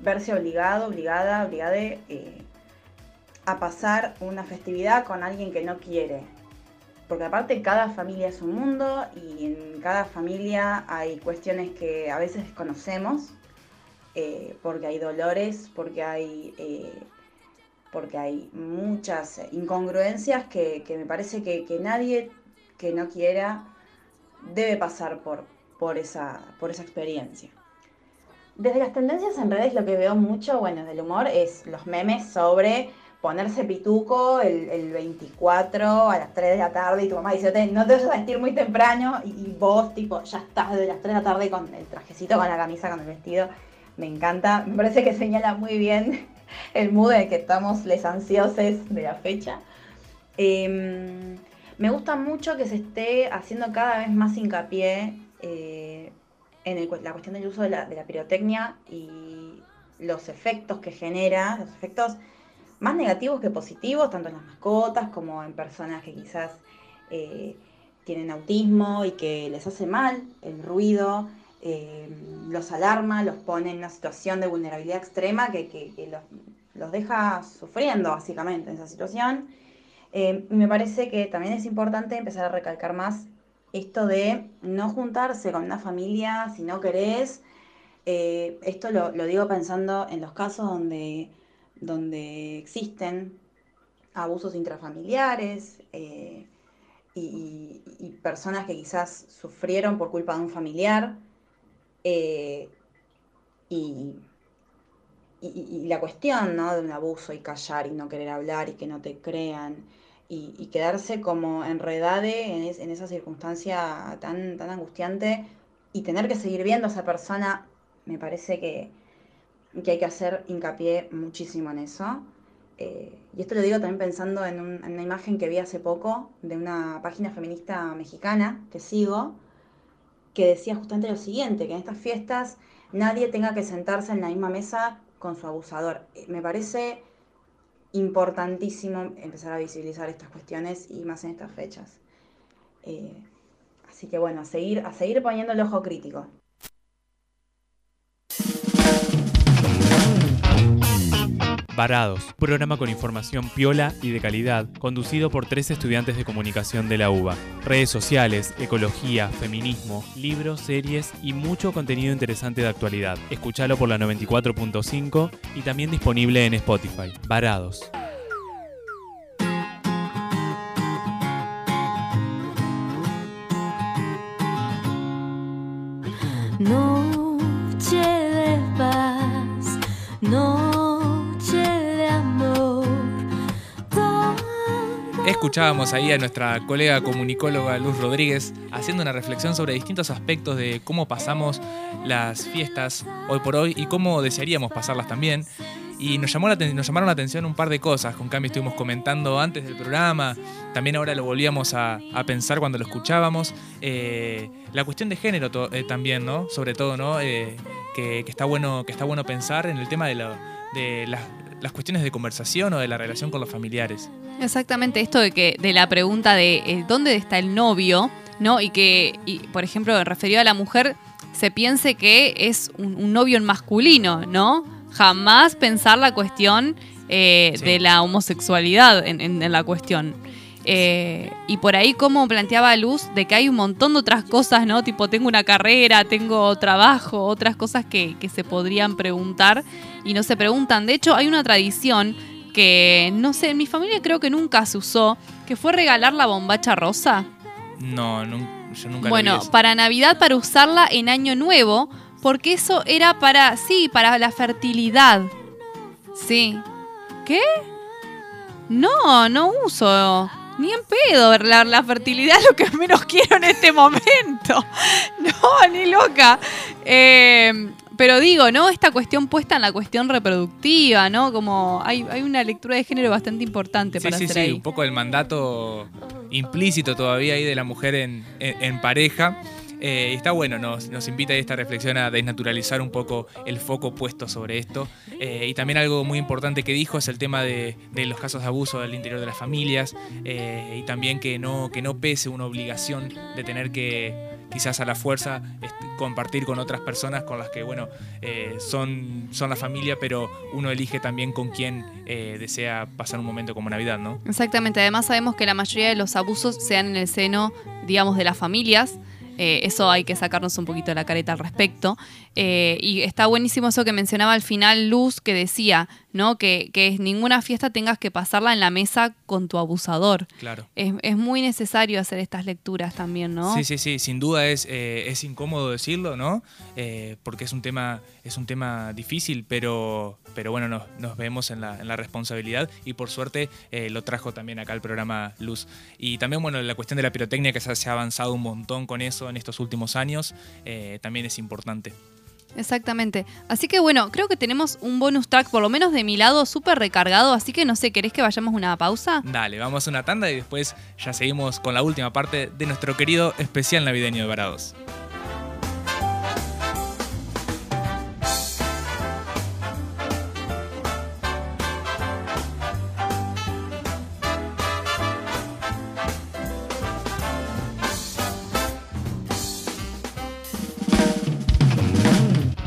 verse obligado, obligada, obligada a pasar una festividad con alguien que no quiere. Porque aparte cada familia es un mundo y en cada familia hay cuestiones que a veces desconocemos, porque hay dolores, porque hay porque hay muchas incongruencias que, me parece que, nadie que no quiera debe pasar por, por, esa, por esa experiencia. Desde las tendencias en redes lo que veo mucho, bueno, del humor es los memes sobre ponerse pituco el, 24 a las 3 de la tarde y tu mamá dice, no te vas a vestir muy temprano y, vos tipo ya estás de las 3 de la tarde con el trajecito, con la camisa, con el vestido. Me encanta, me parece que señala muy bien el mood el que estamos les ansiosos de la fecha. Em, me gusta mucho que se esté haciendo cada vez más hincapié eh, en la cuestión del uso de la, pirotecnia y los efectos que genera, los efectos más negativos que positivos, tanto en las mascotas como en personas que quizás eh, tienen autismo y que les hace mal el ruido, eh, los alarma, los pone en una situación de vulnerabilidad extrema que, los, deja sufriendo básicamente en esa situación. Eh, me parece que también es importante empezar a recalcar más esto de no juntarse con una familia si no querés. Eh, esto lo, digo pensando en los casos donde, donde existen abusos intrafamiliares y, y, personas que quizás sufrieron por culpa de un familiar eh, y, la cuestión ¿no? de un abuso y callar y no querer hablar y que no te crean y, quedarse como enredade en, en, esa circunstancia tan, tan angustiante y tener que seguir viendo a esa persona, me parece que, que hay que hacer hincapié muchísimo en eso. Eh, y esto lo digo también pensando en, un- en una imagen que vi hace poco de una página feminista mexicana que sigo, que decía justamente lo siguiente, que en estas fiestas nadie tenga que sentarse en la misma mesa con su abusador. Eh, Me parece importantísimo empezar a visibilizar estas cuestiones y más en estas fechas. Eh, así que bueno, a seguir, a seguir poniendo el ojo crítico. Varados, programa con información piola y de calidad, conducido por tres estudiantes de comunicación de la UBA. Redes sociales, ecología, feminismo, libros, series y mucho contenido interesante de actualidad. Escuchalo por la 94.5 y también disponible en Spotify. Varados. Noche Escuchábamos ahí a nuestra colega comunicóloga Luz Rodríguez haciendo una reflexión sobre distintos aspectos de cómo pasamos las fiestas hoy por hoy y cómo desearíamos pasarlas también. Y nos, llamó la nos llamaron la atención un par de cosas. Con Cami estuvimos comentando antes del programa, también ahora lo volvíamos a, a pensar cuando lo escuchábamos. Eh, la cuestión de género eh, también, ¿no? Sobre todo, ¿no? Eh, que, que está bueno, que está bueno pensar en el tema de, lo- de las, las cuestiones de conversación o de la relación con los familiares. Exactamente, esto de que de la pregunta de eh, dónde está el novio, ¿no? Y que, y, por ejemplo, referido a la mujer, se piense que es un, un novio en masculino, ¿no? Jamás pensar la cuestión eh, de la homosexualidad en, en- en la cuestión. Eh, y por ahí como planteaba Luz de que hay un montón de otras cosas, ¿no? Tipo, tengo una carrera, tengo trabajo, otras cosas que, que se podrían preguntar y no se preguntan. De hecho, hay una tradición que, no sé, en mi familia creo que nunca se usó, que fue regalar la bombacha rosa. No, yo nunca Bueno, para Navidad, para usarla en Año Nuevo, porque eso era para, sí, para la fertilidad. Sí. ¿Qué? No, no uso. Ni en pedo. La, la fertilidad es lo que menos quiero en este momento. No, ni loca. Eh, pero digo, ¿no? Esta cuestión puesta en la cuestión reproductiva, ¿no? Como hay, hay una lectura de género bastante importante Sí, para sí, hacer sí, ahí. un poco el mandato implícito todavía ahí de la mujer en, en- en pareja. Eh, y está bueno, nos, nos invita a esta reflexión a desnaturalizar un poco el foco puesto sobre esto. Eh, y también algo muy importante que dijo es el tema de, los casos de abuso del interior de las familias eh, y también que no, que no pese una obligación de tener que quizás a la fuerza este, compartir con otras personas con las que, bueno, eh, son, son la familia, pero uno elige también con quién eh, desea pasar un momento como Navidad, ¿no? Exactamente, además sabemos que la mayoría de los abusos se dan en el seno, digamos, de las familias. Eh, eso hay que sacarnos un poquito la careta al respecto. Eh, y está buenísimo eso que mencionaba al final Luz, que decía, ¿no? Que, que ninguna fiesta tengas que pasarla en la mesa con tu abusador. Claro. Es, es muy necesario hacer estas lecturas también, ¿no? Sí, sí, sí, sin duda es, eh, es incómodo decirlo, ¿no? Eh, porque es un tema, es un tema difícil, pero, pero bueno, nos, nos vemos en la, en la responsabilidad y por suerte lo trajo también acá el programa Luz. Y también, bueno, la cuestión de la pirotecnia, que se ha, avanzado un montón con eso en estos últimos años, también es importante. Exactamente. Así que bueno, creo que tenemos un bonus track, por lo menos de mi lado, súper recargado. Así que no sé, ¿querés que vayamos una pausa? Dale, vamos a una tanda y después ya seguimos con la última parte de nuestro querido especial navideño de Varados.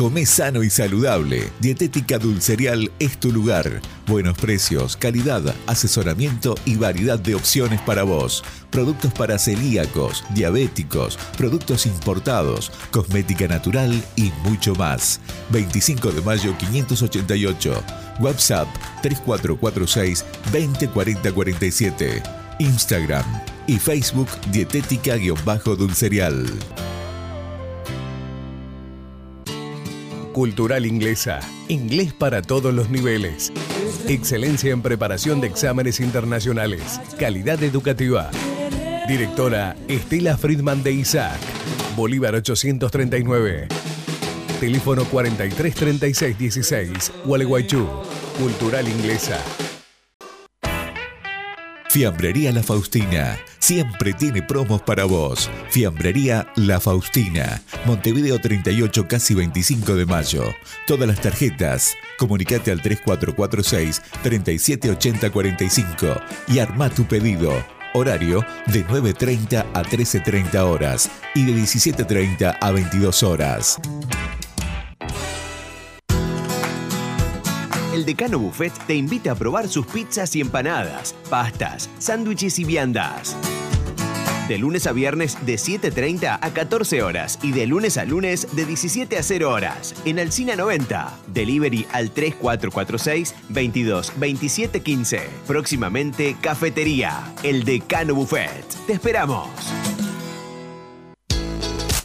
Come sano y saludable. Dietética Dulcerial es tu lugar. Buenos precios, calidad, asesoramiento y variedad de opciones para vos. Productos para celíacos, diabéticos, productos importados, cosmética natural y mucho más. 25 de mayo 588. WhatsApp 3446 204047. Instagram y Facebook Dietética-Dulcerial. Cultural Inglesa. Inglés para todos los niveles. Excelencia en preparación de exámenes internacionales. Calidad educativa. Directora Estela Friedman de Isaac. Bolívar 839. Teléfono 433616. Gualeguaychú. Cultural Inglesa. Fiambrería La Faustina. Siempre tiene promos para vos. Fiambrería La Faustina. Montevideo 38, casi 25 de mayo. Todas las tarjetas. Comunicate al 3446 378045 y arma tu pedido. Horario de 9.30 a 13.30 horas y de 17.30 a 22 horas. El Decano Buffet te invita a probar sus pizzas y empanadas, pastas, sándwiches y viandas. De lunes a viernes de 7.30 a 14 horas y de lunes a lunes de 17 a 0 horas en Alcina 90. Delivery al 3446 22 27 15. Próximamente Cafetería, el Decano Buffet. Te esperamos.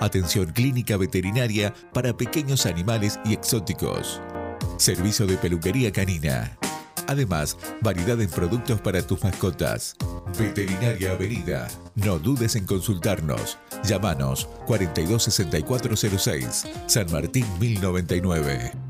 Atención clínica veterinaria para pequeños animales y exóticos. Servicio de peluquería canina. Además, variedad en productos para tus mascotas. Veterinaria Avenida. No dudes en consultarnos. Llámanos 426406, San Martín 1099.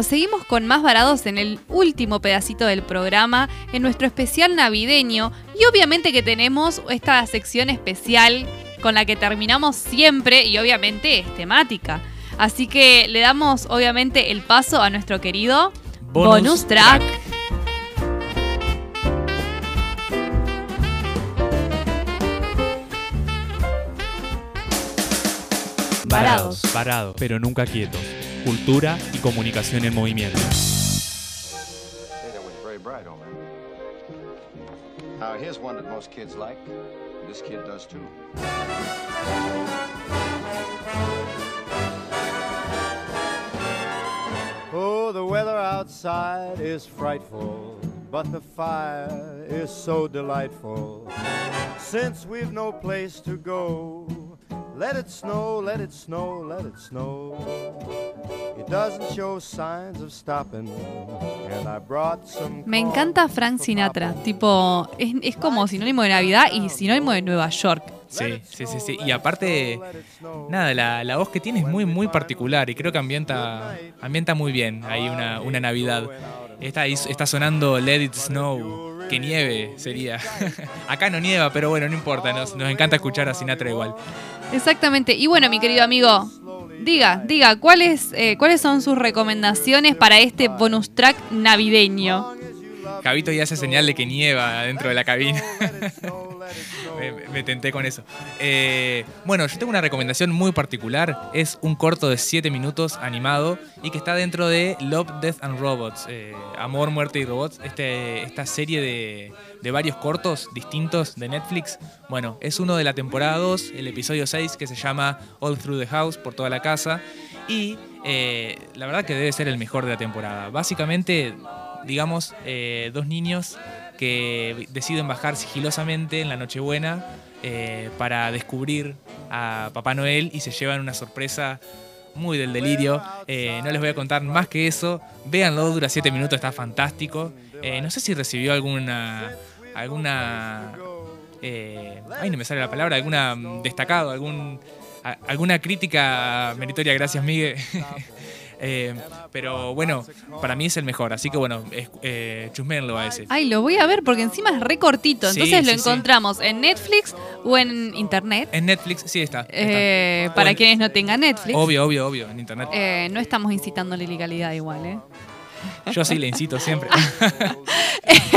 Bueno, seguimos con más varados en el último pedacito del programa, en nuestro especial navideño. Y obviamente que tenemos esta sección especial con la que terminamos siempre y obviamente es temática. Así que le damos obviamente el paso a nuestro querido Bonus bonus, track. track. Varados. Varados, pero nunca quietos. cultura y comunicación en movimiento. Oh, the weather outside is frightful, but the fire is so delightful. Since we've no place to go, let it snow, let it snow, let it snow. It doesn't show signs of stopping, and I brought some. Me encanta Frank Sinatra, tipo, es, es como sinónimo de Navidad y sinónimo de Nueva York. Sí, sí, sí, sí. Y aparte, nada, la, la voz que tiene es muy, muy particular y creo que ambienta, ambienta muy bien ahí una, una Navidad. Está, está sonando Let It Snow, que nieve sería. Acá no nieva, pero bueno, no importa, nos, nos encanta escuchar a Sinatra igual. Exactamente. Y bueno, mi querido amigo, diga, diga, ¿cuáles, eh, ¿cuáles son sus recomendaciones para este bonus track navideño? Javito ya hace señal de que nieva dentro de la cabina. me, me tenté con eso. Eh, bueno, yo tengo una recomendación muy particular. Es un corto de 7 minutos animado y que está dentro de Love, Death and Robots. eh, Amor, Muerte y Robots. Este, esta serie de, de varios cortos distintos de Netflix. Bueno, es uno de la temporada 2, el episodio 6, que se llama All Through the House, por toda la casa. Y eh, la verdad que debe ser el mejor de la temporada. Básicamente, digamos, eh, dos niños que deciden bajar sigilosamente en la Nochebuena eh, para descubrir a Papá Noel y se llevan una sorpresa muy del delirio. Eh, no les voy a contar más que eso. Véanlo, dura 7 minutos, está fantástico. No sé si recibió alguna. alguna. ay, no me sale la palabra, alguna mm, destacado, algún. alguna crítica meritoria, gracias Miguel. Eh, pero bueno, para mí es el mejor, así que bueno, es, eh, chusméenlo a ese. Ay, lo voy a ver porque encima es re cortito. Sí, Entonces lo sí, sí. encontramos en Netflix o en internet. En Netflix, sí está. está. Eh, para en- quienes no tengan Netflix. Obvio, obvio, obvio, en internet. Eh, no estamos incitando la ilegalidad igual, ¿eh? Yo sí le incito siempre.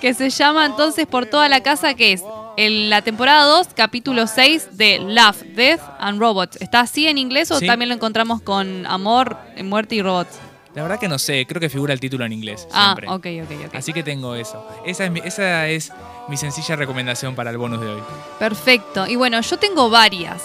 que se llama entonces por toda la casa, que es en la temporada 2, capítulo 6 de Love, Death and Robots. ¿Está así en inglés o Sí. también lo encontramos con Amor, Muerte y Robots? La verdad que no sé, creo que figura el título en inglés. Ah, siempre. ok, ok, ok. Así que tengo eso. Esa es, mi, esa es mi sencilla recomendación para el bonus de hoy. Perfecto. Y bueno, yo tengo varias.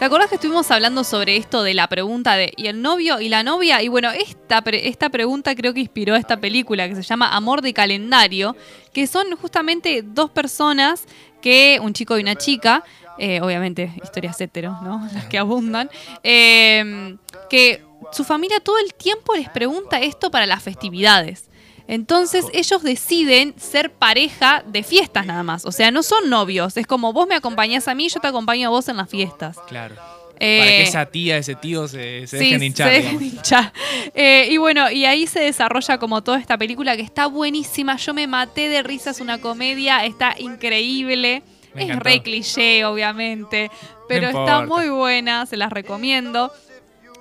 ¿Te acordás que estuvimos hablando sobre esto de la pregunta de ¿y el novio y la novia? Y bueno, esta, pre- esta pregunta creo que inspiró esta película que se llama Amor de Calendario, que son justamente dos personas que, un chico y una chica, eh, obviamente historias hetero, ¿no? Las que abundan, eh, que su familia todo el tiempo les pregunta esto para las festividades. Entonces ellos deciden ser pareja de fiestas nada más. O sea, no son novios. Es como vos me acompañás a mí, yo te acompaño a vos en las fiestas. Claro. Eh, para que esa tía, ese tío se, se sí, dejen hinchar. se dejen hinchar. Eh, y bueno, y ahí se desarrolla como toda esta película que está buenísima. Yo me maté de risa, es una comedia, está increíble. Me es encantó. re cliché, obviamente, pero está muy buena, se las recomiendo.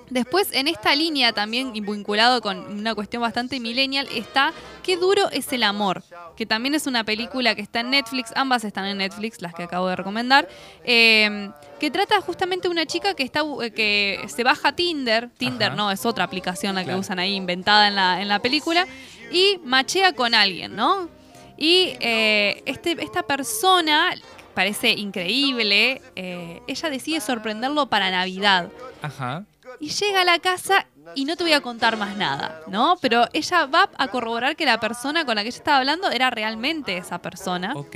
Después, en esta línea también vinculado con una cuestión bastante millennial, está Qué duro es el amor, que también es una película que está en Netflix, ambas están en Netflix, las que acabo de recomendar, eh, que trata justamente de una chica que, está, eh, que se baja Tinder, Tinder Ajá. no, es otra aplicación la que Claro. usan ahí, inventada en la, en la película, y machea con alguien, ¿no? Y eh, este, esta persona parece increíble, eh, ella decide sorprenderlo para Navidad. Ajá. Y llega a la casa y no te voy a contar más nada, ¿no? Pero ella va a corroborar que la persona con la que ella estaba hablando era realmente esa persona. Ok.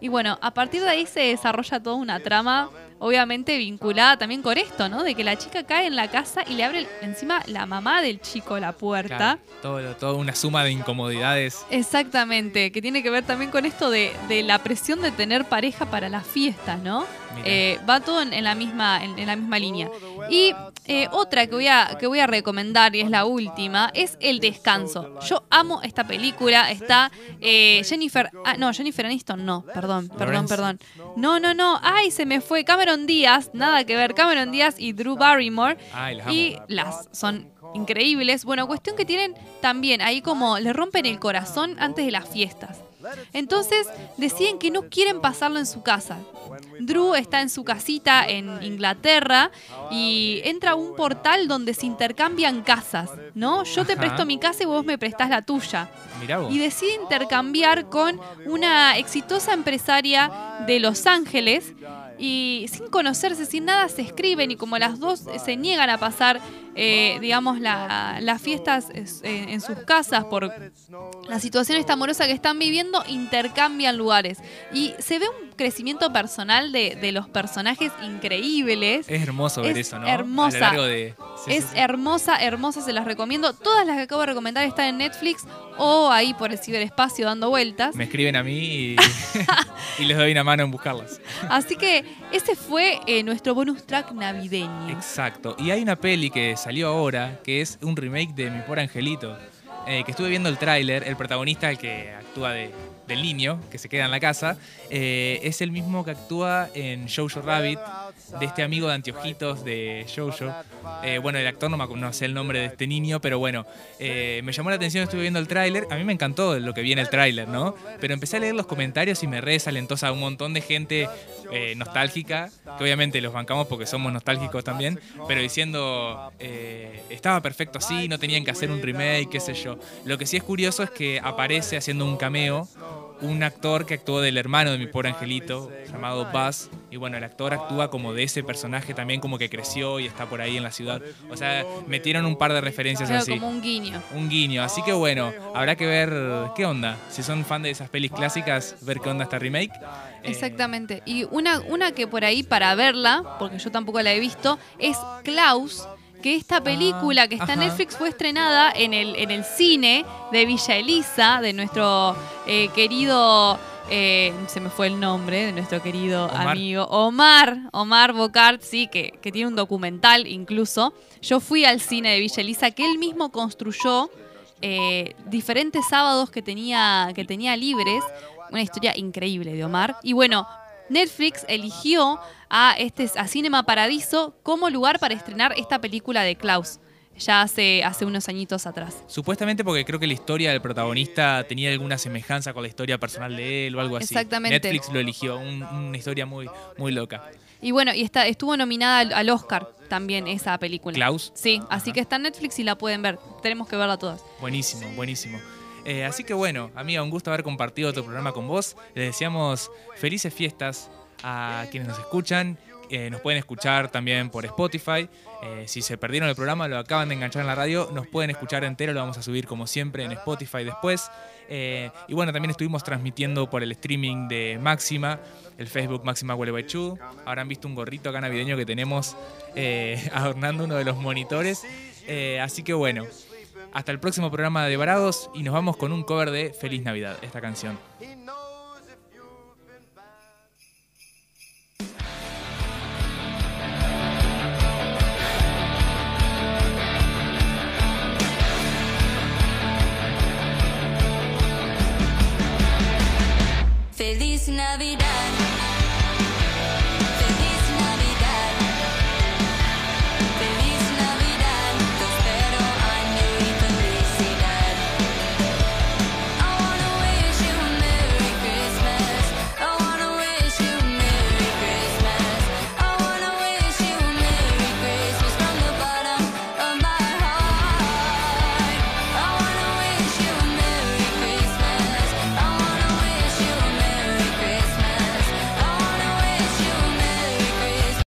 Y bueno, a partir de ahí se desarrolla toda una trama, obviamente vinculada también con esto, ¿no? De que la chica cae en la casa y le abre encima la mamá del chico la puerta. Claro, todo, toda una suma de incomodidades. Exactamente, que tiene que ver también con esto de, de la presión de tener pareja para las fiestas, ¿no? Eh, va todo en, en la misma, en, en la misma línea. Y eh, otra que voy, a, que voy a recomendar, y es la última, es El Descanso. Yo amo esta película, está eh, Jennifer... Ah, no, Jennifer Aniston, no, perdón, perdón, perdón. No, no, no, ay, se me fue Cameron Díaz, nada que ver, Cameron Díaz y Drew Barrymore. Ay, las amo. Y las son increíbles. Bueno, cuestión que tienen también ahí como le rompen el corazón antes de las fiestas. Entonces deciden que no quieren pasarlo en su casa. Drew está en su casita en Inglaterra y entra a un portal donde se intercambian casas, ¿no? Yo te Ajá. presto mi casa y vos me prestás la tuya. Mirá vos. Y decide intercambiar con una exitosa empresaria de Los Ángeles y sin conocerse, sin nada, se escriben y como las dos se niegan a pasar, eh, digamos, la- las fiestas es- en, en sus casas por la situación esta amorosa que están viviendo, intercambian lugares. Y se ve un crecimiento personal de, de los personajes increíbles. Es hermoso ver Es eso, ¿no? hermosa. A lo largo de. sí, es sí, sí. hermosa, hermosa, se las recomiendo. Todas las que acabo de recomendar están en Netflix o ahí por el ciberespacio dando vueltas. Me escriben a mí y, y les doy una mano en buscarlas. Así que ese fue eh, nuestro bonus track navideño. Exacto. Y hay una peli que salió ahora que es un remake de Mi Pobre Angelito. eh, que estuve viendo el tráiler, el protagonista, el que actúa de, del niño, que se queda en la casa, eh, es el mismo que actúa en Jojo Rabbit. de este amigo de anteojitos de Jojo. Eh, bueno, el actor no me no sé el nombre de este niño, pero bueno, eh, me llamó la atención, estuve viendo el tráiler. A mí me encantó lo que vi en el tráiler, ¿no? Pero empecé a leer los comentarios y me re a un montón de gente eh, nostálgica, que obviamente los bancamos porque somos nostálgicos también, pero diciendo, estaba perfecto así, no tenían que hacer un remake, qué sé yo. Lo que sí es curioso es que aparece haciendo un cameo un actor que actuó del hermano de mi pobre angelito, llamado Buzz. Y bueno, el actor actúa como de ese personaje también, como que creció y está por ahí en la ciudad. O sea, metieron un par de referencias así. como un guiño. Un guiño. Así que bueno, habrá que ver qué onda. Si son fan de esas pelis clásicas, ver qué onda esta remake. Eh, Exactamente. Y una, una que por ahí para verla, porque yo tampoco la he visto, es Klaus. Que esta película que está en. Netflix fue estrenada en el, en el cine de Villa Elisa, de nuestro eh, querido, eh, se me fue el nombre, de nuestro querido Omar. amigo Omar, Omar Bocart, sí, que, que tiene un documental incluso. Yo fui al cine de Villa Elisa que él mismo construyó eh, diferentes sábados que tenía, que tenía libres. Una historia increíble de Omar. Y bueno, Netflix eligió a, este, a Cinema Paradiso como lugar para estrenar esta película de Klaus. Ya hace, hace unos añitos atrás. Supuestamente porque creo que la historia del protagonista tenía alguna semejanza con la historia personal de él o algo así. Exactamente. Netflix lo eligió, un- una historia muy, muy loca. Y bueno, y está, estuvo nominada al, al Oscar también esa película. ¿Klaus? Sí, así que está en Netflix y la pueden ver. Tenemos que verla todas. Buenísimo, buenísimo. Eh, así que bueno, amiga, un gusto haber compartido otro programa con vos. Les deseamos felices fiestas a quienes nos escuchan. Eh, nos pueden escuchar también por Spotify. Eh, si se perdieron el programa, lo acaban de enganchar en la radio, nos pueden escuchar entero, lo vamos a subir como siempre en Spotify después. Y bueno, también estuvimos transmitiendo por el streaming de Máxima, el Facebook Máxima Gualeguaychú. Habrán visto un gorrito acá navideño que tenemos adornando uno de los monitores. Así que bueno, hasta el próximo programa de Varados y nos vamos con un cover de Feliz Navidad, esta canción. Feliz Navidad.